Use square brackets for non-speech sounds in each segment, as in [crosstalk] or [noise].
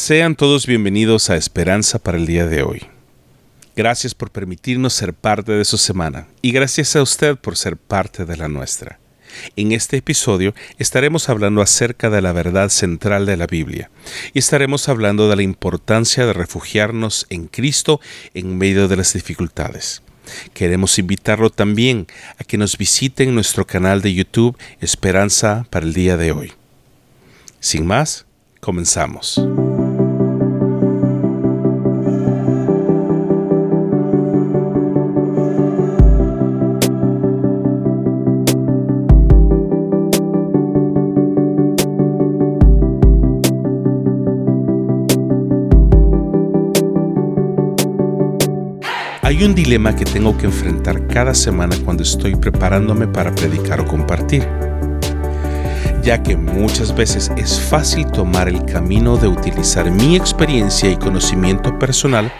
Sean todos bienvenidos a Esperanza para el día de hoy. Gracias por permitirnos ser parte de su semana y gracias a usted por ser parte de la nuestra. En este episodio estaremos hablando acerca de la verdad central de la Biblia y estaremos hablando de la importancia de refugiarnos en Cristo en medio de las dificultades. Queremos invitarlo también a que nos visite en nuestro canal de YouTube Esperanza para el día de hoy. Sin más, comenzamos. Hay un dilema que tengo que enfrentar cada semana cuando estoy preparándome para predicar o compartir, ya que muchas veces es fácil tomar el camino de utilizar mi experiencia y conocimiento personal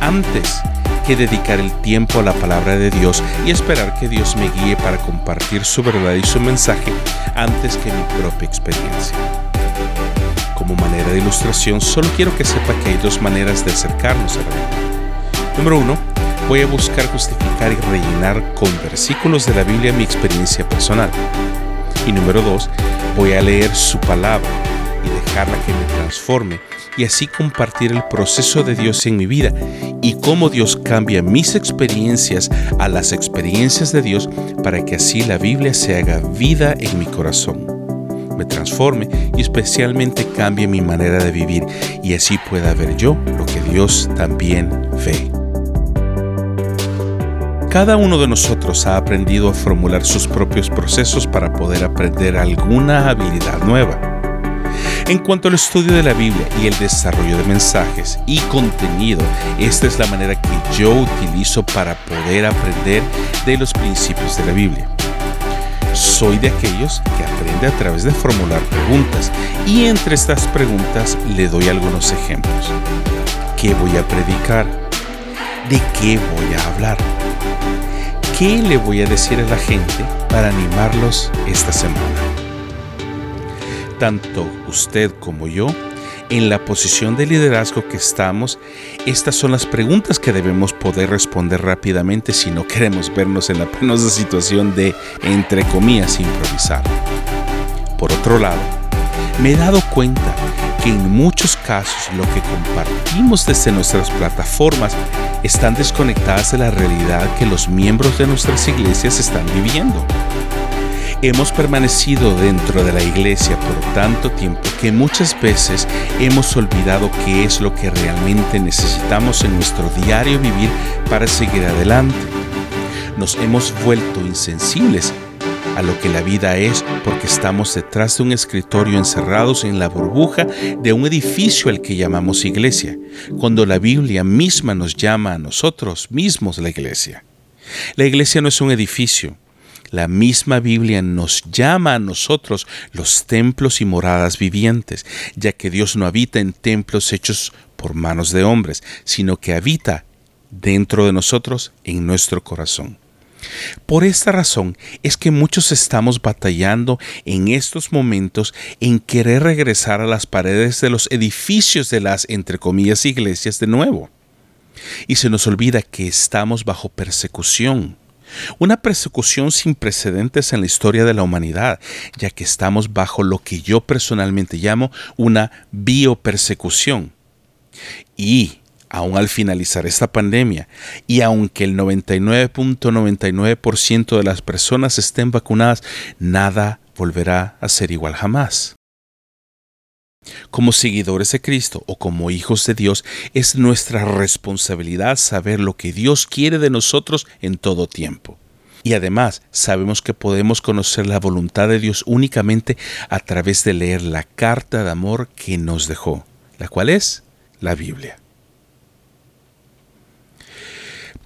antes que dedicar el tiempo a la palabra de Dios y esperar que Dios me guíe para compartir su verdad y su mensaje antes que mi propia experiencia. Como manera de ilustración, solo quiero que sepa que hay dos maneras de acercarnos a la. Número uno, voy a buscar justificar y rellenar con versículos de la Biblia mi experiencia personal. Y número dos, voy a leer su palabra y dejarla que me transforme y así compartir el proceso de Dios en mi vida y cómo Dios cambia mis experiencias a las experiencias de Dios para que así la Biblia se haga vida en mi corazón, me transforme y especialmente cambie mi manera de vivir y así pueda ver yo lo que Dios también ve. Cada uno de nosotros ha aprendido a formular sus propios procesos para poder aprender alguna habilidad nueva. En cuanto al estudio de la Biblia y el desarrollo de mensajes y contenido, esta es la manera que yo utilizo para poder aprender de los principios de la Biblia. Soy de aquellos que aprende a través de formular preguntas y entre estas preguntas le doy algunos ejemplos. ¿Qué voy a predicar? ¿De qué voy a hablar? ¿Qué le voy a decir a la gente para animarlos esta semana? Tanto usted como yo, en la posición de liderazgo que estamos, estas son las preguntas que debemos poder responder rápidamente si no queremos vernos en la penosa situación de, entre comillas, improvisar. Por otro lado, me he dado cuenta que en muchos casos lo que compartimos desde nuestras plataformas están desconectadas de la realidad que los miembros de nuestras iglesias están viviendo. Hemos permanecido dentro de la iglesia por tanto tiempo que muchas veces hemos olvidado qué es lo que realmente necesitamos en nuestro diario vivir para seguir adelante. Nos hemos vuelto insensibles a lo que la vida es porque estamos detrás de un escritorio encerrados en la burbuja de un edificio al que llamamos iglesia, cuando la Biblia misma nos llama a nosotros mismos la iglesia. La iglesia no es un edificio, la misma Biblia nos llama a nosotros los templos y moradas vivientes, ya que Dios no habita en templos hechos por manos de hombres, sino que habita dentro de nosotros en nuestro corazón. Por esta razón es que muchos estamos batallando en estos momentos en querer regresar a las paredes de los edificios de las, entre comillas, iglesias de nuevo. Y se nos olvida que estamos bajo persecución. Una persecución sin precedentes en la historia de la humanidad, ya que estamos bajo lo que yo personalmente llamo una biopersecución. Y aún al finalizar esta pandemia, y aunque el 99.99% de las personas estén vacunadas, nada volverá a ser igual jamás. Como seguidores de Cristo o como hijos de Dios, es nuestra responsabilidad saber lo que Dios quiere de nosotros en todo tiempo. Y además sabemos que podemos conocer la voluntad de Dios únicamente a través de leer la carta de amor que nos dejó, la cual es la Biblia.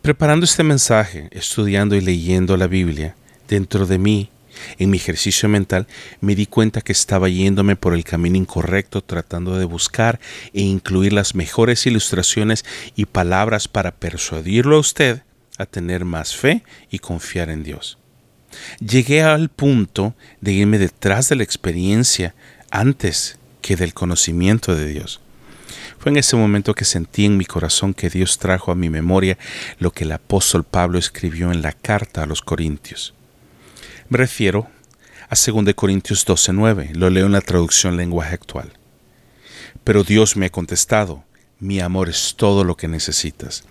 Preparando este mensaje, estudiando y leyendo la Biblia, dentro de mí, en mi ejercicio mental, me di cuenta que estaba yéndome por el camino incorrecto tratando de buscar e incluir las mejores ilustraciones y palabras para persuadirlo a usted a tener más fe y confiar en Dios. Llegué al punto de irme detrás de la experiencia antes que del conocimiento de Dios. Fue en ese momento que sentí en mi corazón que Dios trajo a mi memoria lo que el apóstol Pablo escribió en la carta a los Corintios. Me refiero a 2 Corintios 12:9, lo leo en la traducción lenguaje actual. Pero Dios me ha contestado, mi amor es todo lo que necesitas.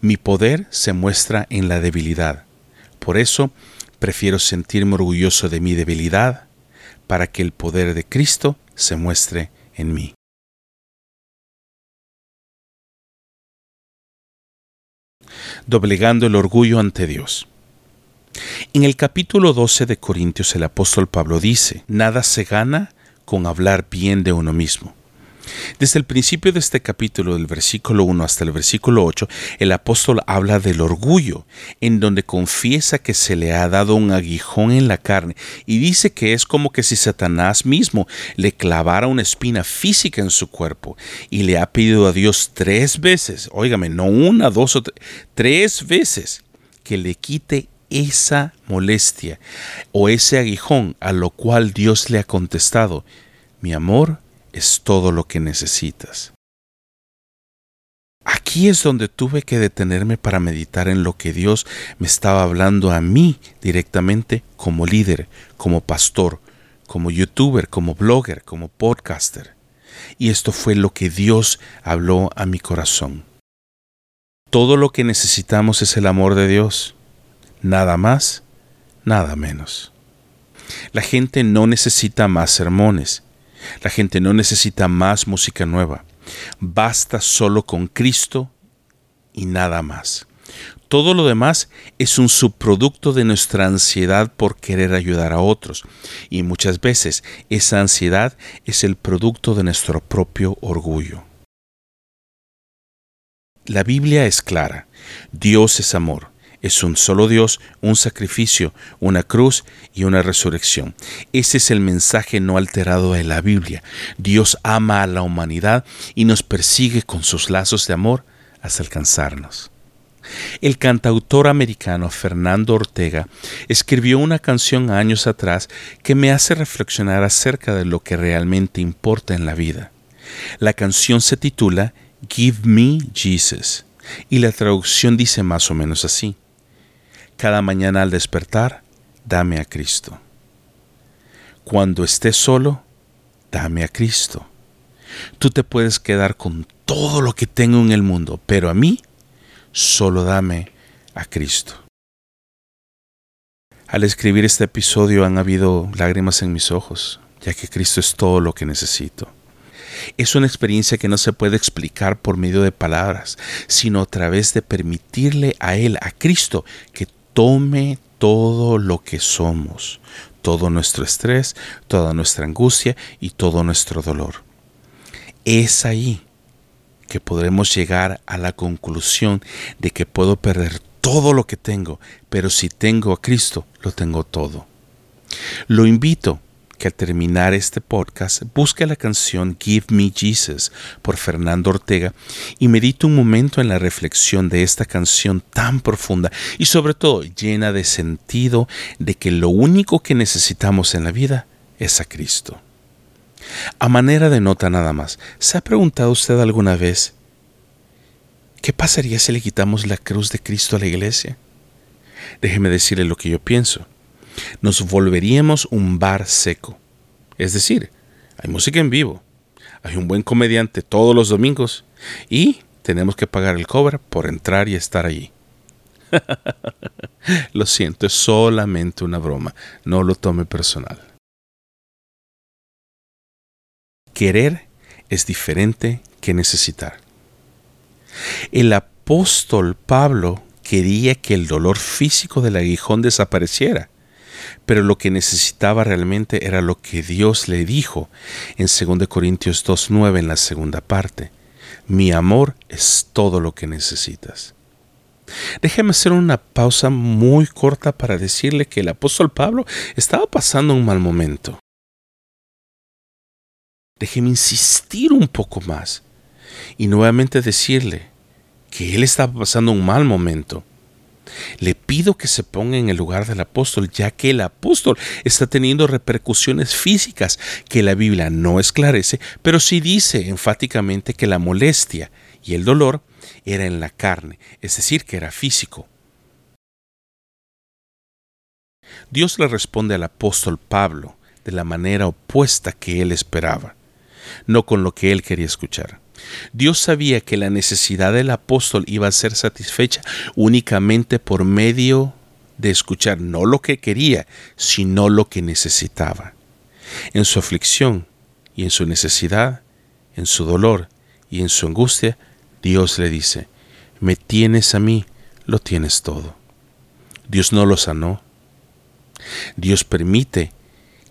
Mi poder se muestra en la debilidad. Por eso prefiero sentirme orgulloso de mi debilidad para que el poder de Cristo se muestre en mí. Doblegando el orgullo ante Dios. En el capítulo 12 de Corintios el apóstol Pablo dice, nada se gana con hablar bien de uno mismo desde el principio de este capítulo, del versículo 1 hasta el versículo 8, el apóstol habla del orgullo, en donde confiesa que se le ha dado un aguijón en la carne y dice que es como que si Satanás mismo le clavara una espina física en su cuerpo y le ha pedido a Dios tres veces, óigame, no una, dos o tres veces, que le quite esa molestia o ese aguijón, a lo cual Dios le ha contestado, mi amor, es todo lo que necesitas. Aquí es donde tuve que detenerme para meditar en lo que Dios me estaba hablando a mí directamente como líder, como pastor, como youtuber, como blogger, como podcaster. Y esto fue lo que Dios habló a mi corazón. Todo lo que necesitamos es el amor de Dios. Nada más, nada menos. La gente no necesita más sermones, la gente no necesita más música nueva. Basta solo con Cristo y nada más. Todo lo demás es un subproducto de nuestra ansiedad por querer ayudar a otros. Y muchas veces esa ansiedad es el producto de nuestro propio orgullo. La Biblia es clara. Dios es amor es un solo Dios, un sacrificio, una cruz y una resurrección. Ese es el mensaje no alterado de la Biblia. Dios ama a la humanidad y nos persigue con sus lazos de amor hasta alcanzarnos. El cantautor americano Fernando Ortega escribió una canción años atrás que me hace reflexionar acerca de lo que realmente importa en la vida. La canción se titula Give Me Jesus y la traducción dice más o menos así. Cada mañana al despertar, dame a Cristo. Cuando estés solo, dame a Cristo. Tú te puedes quedar con todo lo que tengo en el mundo, pero a mí, solo dame a Cristo. Al escribir este episodio han habido lágrimas en mis ojos, ya que Cristo es todo lo que necesito. Es una experiencia que no se puede explicar por medio de palabras, sino a través de permitirle a Él, a Cristo, que tome todo lo que somos, todo nuestro estrés, toda nuestra angustia y todo nuestro dolor. Es ahí que podremos llegar a la conclusión de que puedo perder todo lo que tengo, pero si tengo a Cristo, lo tengo todo. Lo invito al terminar este podcast busque la canción Give Me Jesus por Fernando Ortega y medite un momento en la reflexión de esta canción tan profunda y sobre todo llena de sentido de que lo único que necesitamos en la vida es a Cristo. A manera de nota nada más, ¿se ha preguntado usted alguna vez qué pasaría si le quitamos la cruz de Cristo a la iglesia? Déjeme decirle lo que yo pienso nos volveríamos un bar seco. Es decir, hay música en vivo, hay un buen comediante todos los domingos y tenemos que pagar el cover por entrar y estar allí. [laughs] lo siento, es solamente una broma, no lo tome personal. Querer es diferente que necesitar. El apóstol Pablo quería que el dolor físico del aguijón desapareciera pero lo que necesitaba realmente era lo que Dios le dijo en 2 Corintios 2.9 en la segunda parte. Mi amor es todo lo que necesitas. Déjeme hacer una pausa muy corta para decirle que el apóstol Pablo estaba pasando un mal momento. Déjeme insistir un poco más y nuevamente decirle que él estaba pasando un mal momento Le pido que se ponga en el lugar del apóstol, ya que el apóstol está teniendo repercusiones físicas que la Biblia no esclarece, pero sí dice enfáticamente que la molestia y el dolor era en la carne, es decir, que era físico. Dios le responde al apóstol Pablo de la manera opuesta que él esperaba, no con lo que él quería escuchar. Dios sabía que la necesidad del apóstol iba a ser satisfecha únicamente por medio de escuchar no lo que quería, sino lo que necesitaba. En su aflicción y en su necesidad, en su dolor y en su angustia, Dios le dice, me tienes a mí, lo tienes todo. Dios no lo sanó. Dios permite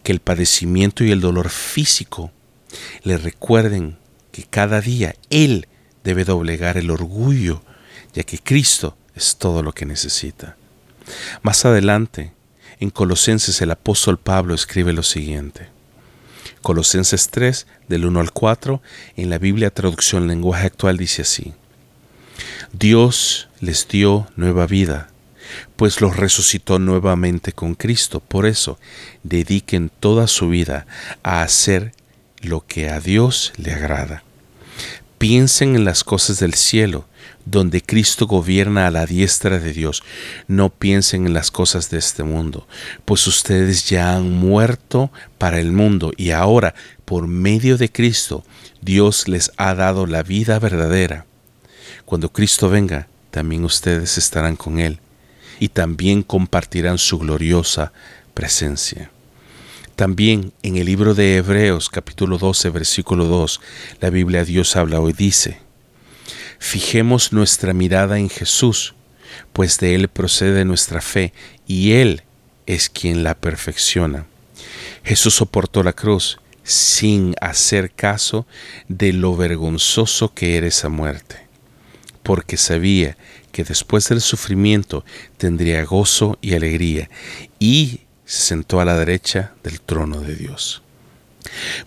que el padecimiento y el dolor físico le recuerden que cada día Él debe doblegar el orgullo, ya que Cristo es todo lo que necesita. Más adelante, en Colosenses el apóstol Pablo escribe lo siguiente. Colosenses 3, del 1 al 4, en la Biblia traducción lenguaje actual dice así. Dios les dio nueva vida, pues los resucitó nuevamente con Cristo. Por eso, dediquen toda su vida a hacer lo que a Dios le agrada. Piensen en las cosas del cielo, donde Cristo gobierna a la diestra de Dios. No piensen en las cosas de este mundo, pues ustedes ya han muerto para el mundo y ahora, por medio de Cristo, Dios les ha dado la vida verdadera. Cuando Cristo venga, también ustedes estarán con Él y también compartirán su gloriosa presencia. También en el libro de Hebreos capítulo 12 versículo 2, la Biblia Dios habla hoy dice, Fijemos nuestra mirada en Jesús, pues de Él procede nuestra fe y Él es quien la perfecciona. Jesús soportó la cruz sin hacer caso de lo vergonzoso que era esa muerte, porque sabía que después del sufrimiento tendría gozo y alegría, y se sentó a la derecha del trono de Dios.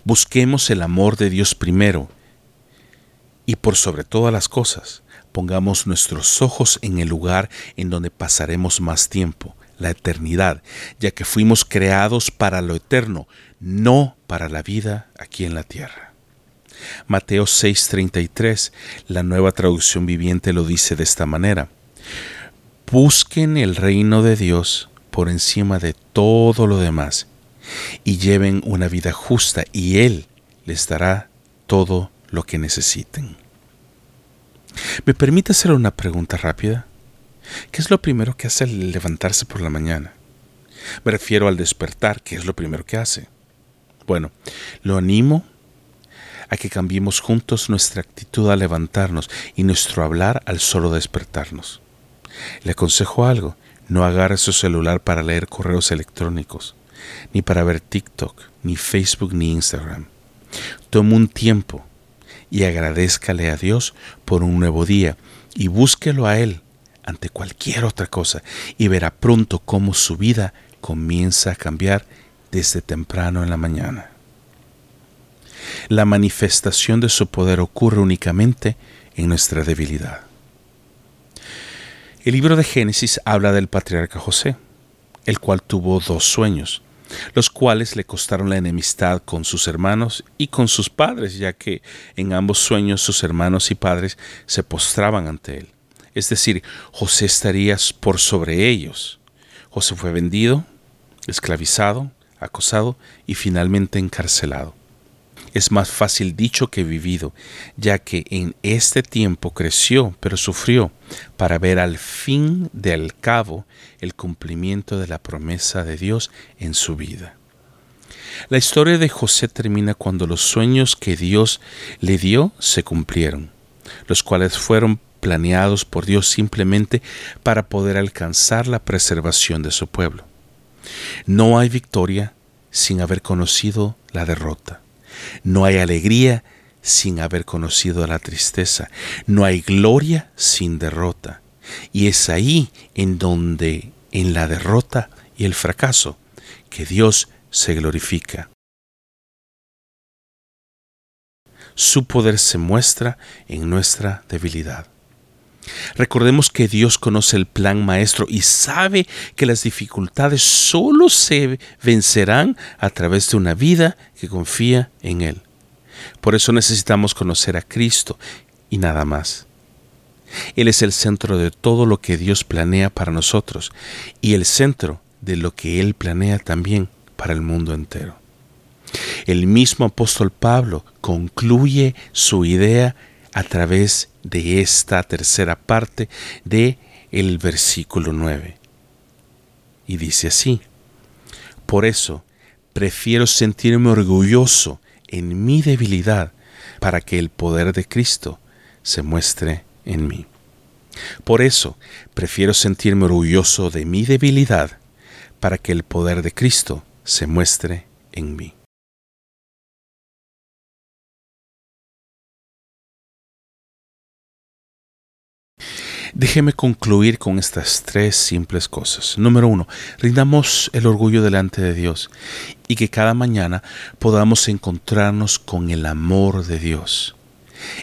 Busquemos el amor de Dios primero y por sobre todas las cosas pongamos nuestros ojos en el lugar en donde pasaremos más tiempo, la eternidad, ya que fuimos creados para lo eterno, no para la vida aquí en la tierra. Mateo 6:33, la nueva traducción viviente lo dice de esta manera. Busquen el reino de Dios por encima de todo lo demás y lleven una vida justa y Él les dará todo lo que necesiten. ¿Me permite hacer una pregunta rápida? ¿Qué es lo primero que hace al levantarse por la mañana? Me refiero al despertar, ¿qué es lo primero que hace? Bueno, lo animo a que cambiemos juntos nuestra actitud al levantarnos y nuestro hablar al solo despertarnos. Le aconsejo algo, no agarre su celular para leer correos electrónicos, ni para ver TikTok, ni Facebook, ni Instagram. Tome un tiempo y agradezcale a Dios por un nuevo día y búsquelo a Él ante cualquier otra cosa y verá pronto cómo su vida comienza a cambiar desde temprano en la mañana. La manifestación de su poder ocurre únicamente en nuestra debilidad. El libro de Génesis habla del patriarca José, el cual tuvo dos sueños, los cuales le costaron la enemistad con sus hermanos y con sus padres, ya que en ambos sueños sus hermanos y padres se postraban ante él. Es decir, José estaría por sobre ellos. José fue vendido, esclavizado, acosado y finalmente encarcelado es más fácil dicho que vivido, ya que en este tiempo creció, pero sufrió, para ver al fin del cabo el cumplimiento de la promesa de Dios en su vida. La historia de José termina cuando los sueños que Dios le dio se cumplieron, los cuales fueron planeados por Dios simplemente para poder alcanzar la preservación de su pueblo. No hay victoria sin haber conocido la derrota. No hay alegría sin haber conocido la tristeza. No hay gloria sin derrota. Y es ahí en donde, en la derrota y el fracaso, que Dios se glorifica. Su poder se muestra en nuestra debilidad. Recordemos que Dios conoce el plan maestro y sabe que las dificultades solo se vencerán a través de una vida que confía en Él. Por eso necesitamos conocer a Cristo y nada más. Él es el centro de todo lo que Dios planea para nosotros y el centro de lo que Él planea también para el mundo entero. El mismo apóstol Pablo concluye su idea a través de esta tercera parte de el versículo 9. Y dice así: Por eso prefiero sentirme orgulloso en mi debilidad para que el poder de Cristo se muestre en mí. Por eso prefiero sentirme orgulloso de mi debilidad para que el poder de Cristo se muestre en mí. Déjeme concluir con estas tres simples cosas. Número uno, rindamos el orgullo delante de Dios y que cada mañana podamos encontrarnos con el amor de Dios.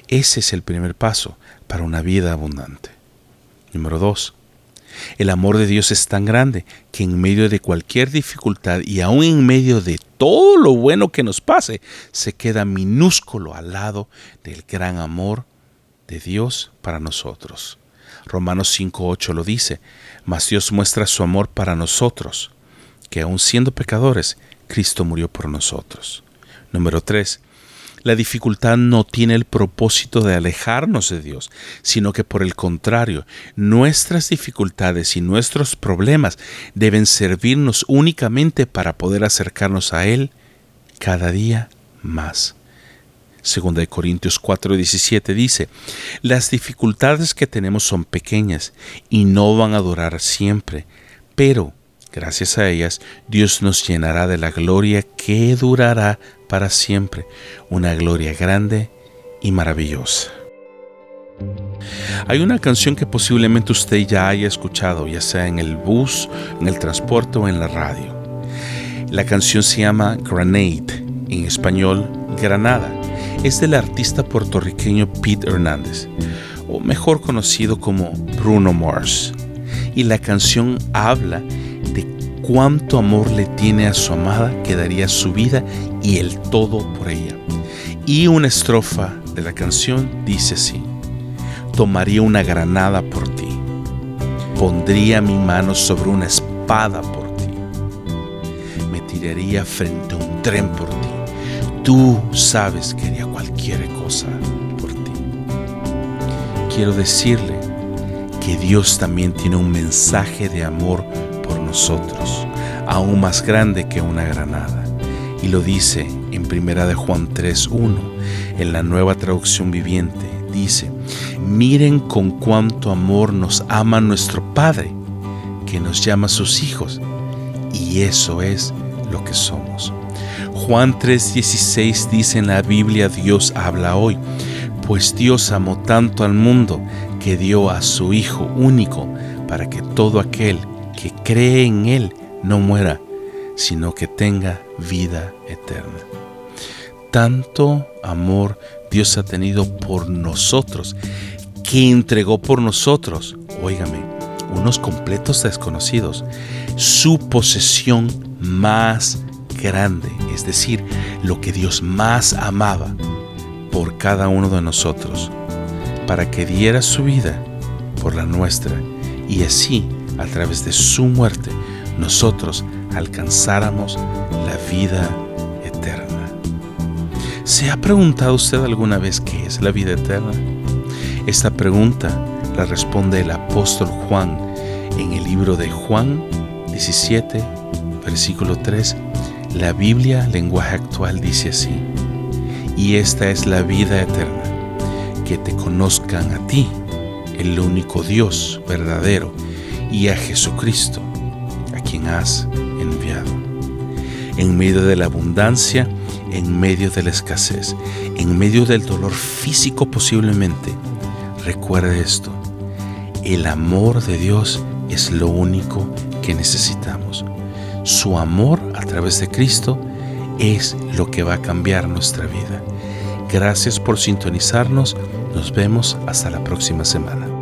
Ese es el primer paso para una vida abundante. Número dos, el amor de Dios es tan grande que en medio de cualquier dificultad y aún en medio de todo lo bueno que nos pase, se queda minúsculo al lado del gran amor de Dios para nosotros. Romanos 5.8 lo dice, mas Dios muestra su amor para nosotros, que aun siendo pecadores, Cristo murió por nosotros. Número 3. La dificultad no tiene el propósito de alejarnos de Dios, sino que por el contrario, nuestras dificultades y nuestros problemas deben servirnos únicamente para poder acercarnos a Él cada día más. Segunda de Corintios 4:17 dice, las dificultades que tenemos son pequeñas y no van a durar siempre, pero gracias a ellas Dios nos llenará de la gloria que durará para siempre, una gloria grande y maravillosa. Hay una canción que posiblemente usted ya haya escuchado, ya sea en el bus, en el transporte o en la radio. La canción se llama Grenade, en español Granada es del artista puertorriqueño Pete Hernández, o mejor conocido como Bruno Mars. Y la canción habla de cuánto amor le tiene a su amada que daría su vida y el todo por ella. Y una estrofa de la canción dice así, tomaría una granada por ti, pondría mi mano sobre una espada por ti, me tiraría frente a un tren por ti tú sabes que haría cualquier cosa por ti. Quiero decirle que Dios también tiene un mensaje de amor por nosotros, aún más grande que una granada. Y lo dice en Primera de Juan 3:1, en la Nueva Traducción Viviente, dice: "Miren con cuánto amor nos ama nuestro Padre, que nos llama sus hijos, y eso es lo que somos." Juan 3:16 dice en la Biblia, Dios habla hoy, pues Dios amó tanto al mundo que dio a su Hijo único para que todo aquel que cree en Él no muera, sino que tenga vida eterna. Tanto amor Dios ha tenido por nosotros, que entregó por nosotros, óigame, unos completos desconocidos, su posesión más es decir, lo que Dios más amaba por cada uno de nosotros, para que diera su vida por la nuestra y así, a través de su muerte, nosotros alcanzáramos la vida eterna. ¿Se ha preguntado usted alguna vez qué es la vida eterna? Esta pregunta la responde el apóstol Juan en el libro de Juan 17, versículo 3 la Biblia, lenguaje actual, dice así, y esta es la vida eterna, que te conozcan a ti, el único Dios verdadero, y a Jesucristo, a quien has enviado. En medio de la abundancia, en medio de la escasez, en medio del dolor físico posiblemente, recuerde esto, el amor de Dios es lo único que necesitamos. Su amor a través de Cristo es lo que va a cambiar nuestra vida. Gracias por sintonizarnos. Nos vemos hasta la próxima semana.